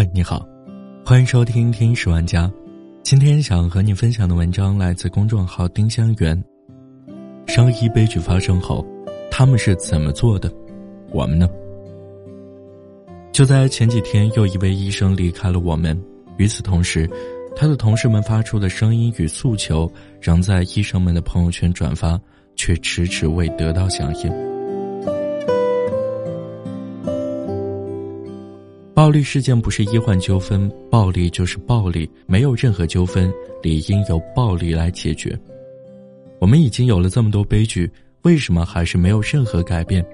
嗨，你好，欢迎收听《听十万家》。今天想和你分享的文章来自公众号“丁香园”。伤医悲剧发生后，他们是怎么做的？我们呢？就在前几天，又一位医生离开了我们。与此同时，他的同事们发出的声音与诉求，仍在医生们的朋友圈转发，却迟迟未得到响应。暴力事件不是医患纠纷，暴力就是暴力，没有任何纠纷理应由暴力来解决。我们已经有了这么多悲剧，为什么还是没有任何改变？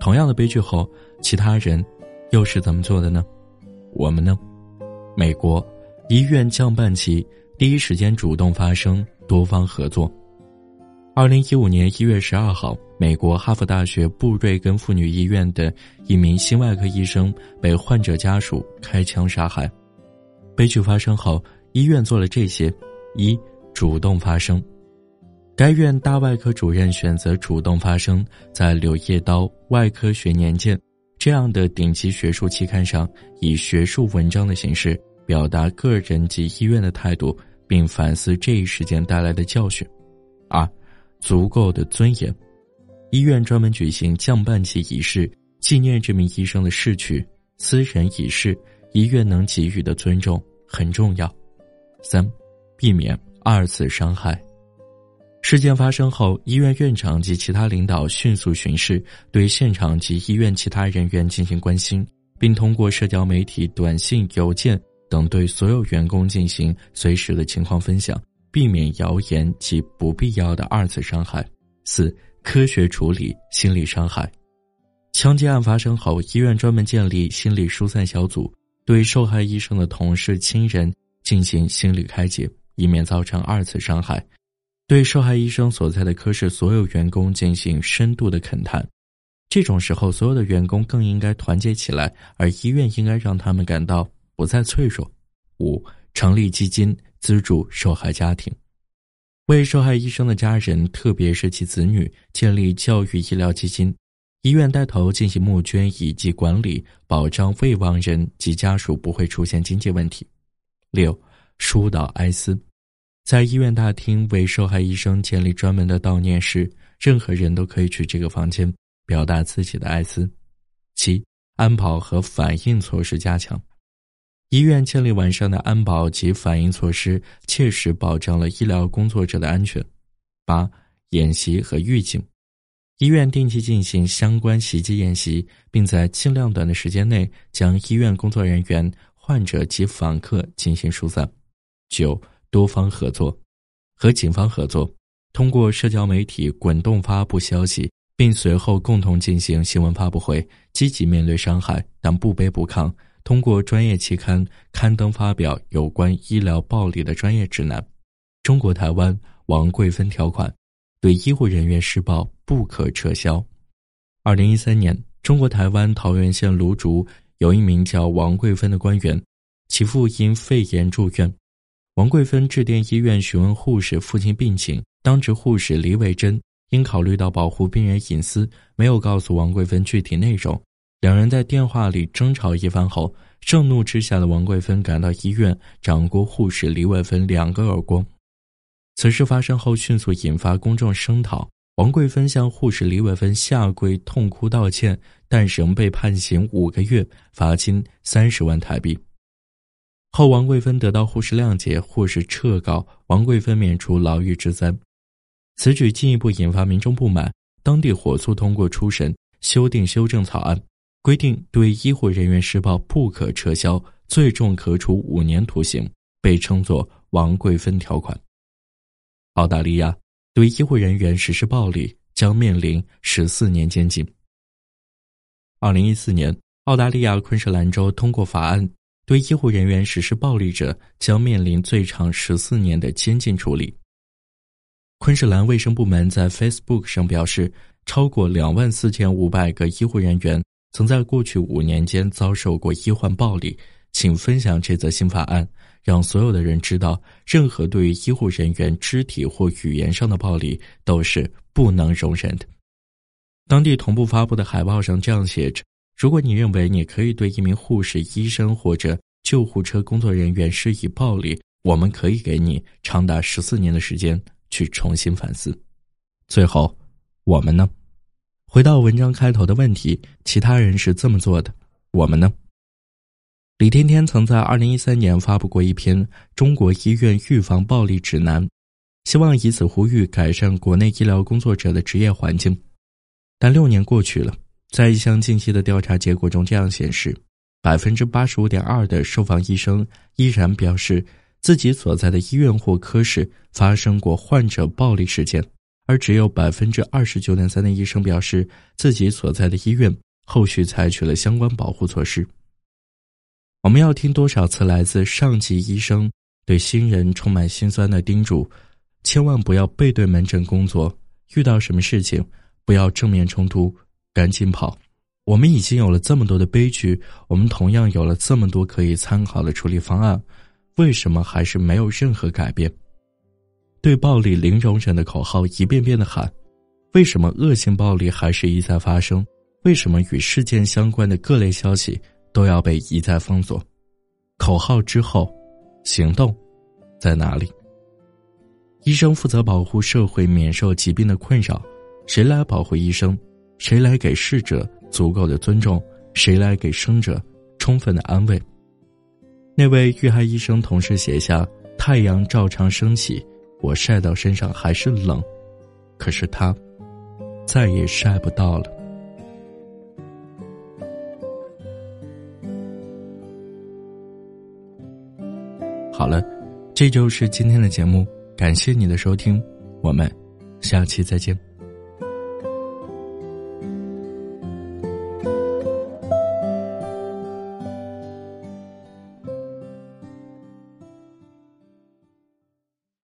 同样的悲剧后，其他人又是怎么做的呢？我们呢？美国医院降半旗，第一时间主动发声，多方合作。二零一五年一月十二号。美国哈佛大学布瑞根妇女医院的一名心外科医生被患者家属开枪杀害。悲剧发生后，医院做了这些：一、主动发声。该院大外科主任选择主动发声，在《柳叶刀外科学年鉴》这样的顶级学术期刊上，以学术文章的形式表达个人及医院的态度，并反思这一事件带来的教训。二、足够的尊严。医院专门举行降半旗仪式，纪念这名医生的逝去。私人仪式，医院能给予的尊重很重要。三，避免二次伤害。事件发生后，医院院长及其他领导迅速巡视，对现场及医院其他人员进行关心，并通过社交媒体、短信、邮件等对所有员工进行随时的情况分享，避免谣言及不必要的二次伤害。四。科学处理心理伤害。枪击案发生后，医院专门建立心理疏散小组，对受害医生的同事、亲人进行心理开解，以免造成二次伤害。对受害医生所在的科室所有员工进行深度的恳谈。这种时候，所有的员工更应该团结起来，而医院应该让他们感到不再脆弱。五、成立基金资助受害家庭。为受害医生的家人，特别是其子女，建立教育医疗基金。医院带头进行募捐以及管理，保障未亡人及家属不会出现经济问题。六，疏导哀思，在医院大厅为受害医生建立专门的悼念室，任何人都可以去这个房间表达自己的哀思。七，安保和反应措施加强。医院建立完善的安保及反应措施，切实保障了医疗工作者的安全。八、演习和预警，医院定期进行相关袭击演习，并在尽量短的时间内将医院工作人员、患者及访客进行疏散。九、多方合作，和警方合作，通过社交媒体滚动发布消息，并随后共同进行新闻发布会，积极面对伤害，但不卑不亢。通过专业期刊刊登发表有关医疗暴力的专业指南，中国台湾王桂芬条款，对医护人员施暴不可撤销。二零一三年，中国台湾桃源县芦竹有一名叫王桂芬的官员，其父因肺炎住院，王桂芬致电医院询问护士父亲病情，当值护士李伟珍因考虑到保护病人隐私，没有告诉王桂芬具体内容。两人在电话里争吵一番后，盛怒之下的王桂芬赶到医院，掌掴护士李伟芬两个耳光。此事发生后，迅速引发公众声讨。王桂芬向护士李伟芬下跪痛哭道歉，但仍被判刑五个月，罚金三十万台币。后王桂芬得到护士谅解，护士撤告，王桂芬免除牢狱之灾。此举进一步引发民众不满，当地火速通过初审修订修正草案。规定对医护人员施暴不可撤销，最重可处五年徒刑，被称作“王贵芬条款”。澳大利亚对医护人员实施暴力将面临十四年监禁。二零一四年，澳大利亚昆士兰州通过法案，对医护人员实施暴力者将面临最长十四年的监禁处理。昆士兰卫生部门在 Facebook 上表示，超过两万四千五百个医护人员。曾在过去五年间遭受过医患暴力，请分享这则新法案，让所有的人知道，任何对于医护人员肢体或语言上的暴力都是不能容忍的。当地同步发布的海报上这样写着：“如果你认为你可以对一名护士、医生或者救护车工作人员施以暴力，我们可以给你长达十四年的时间去重新反思。最后，我们呢？回到文章开头的问题，其他人是这么做的，我们呢？李天天曾在二零一三年发布过一篇《中国医院预防暴力指南》，希望以此呼吁改善国内医疗工作者的职业环境。但六年过去了，在一项近期的调查结果中，这样显示。百分之八十五点二的受访医生依然表示自己所在的医院或科室发生过患者暴力事件，而只有百分之二十九点三的医生表示自己所在的医院后续采取了相关保护措施。我们要听多少次来自上级医生对新人充满心酸的叮嘱：千万不要背对门诊工作，遇到什么事情不要正面冲突，赶紧跑。我们已经有了这么多的悲剧，我们同样有了这么多可以参考的处理方案，为什么还是没有任何改变？对暴力零容忍的口号一遍遍的喊，为什么恶性暴力还是一再发生？为什么与事件相关的各类消息都要被一再封锁？口号之后，行动在哪里？医生负责保护社会免受疾病的困扰，谁来保护医生？谁来给逝者？足够的尊重，谁来给生者充分的安慰？那位遇害医生同事写下：“太阳照常升起，我晒到身上还是冷，可是他再也晒不到了。”好了，这就是今天的节目，感谢你的收听，我们下期再见。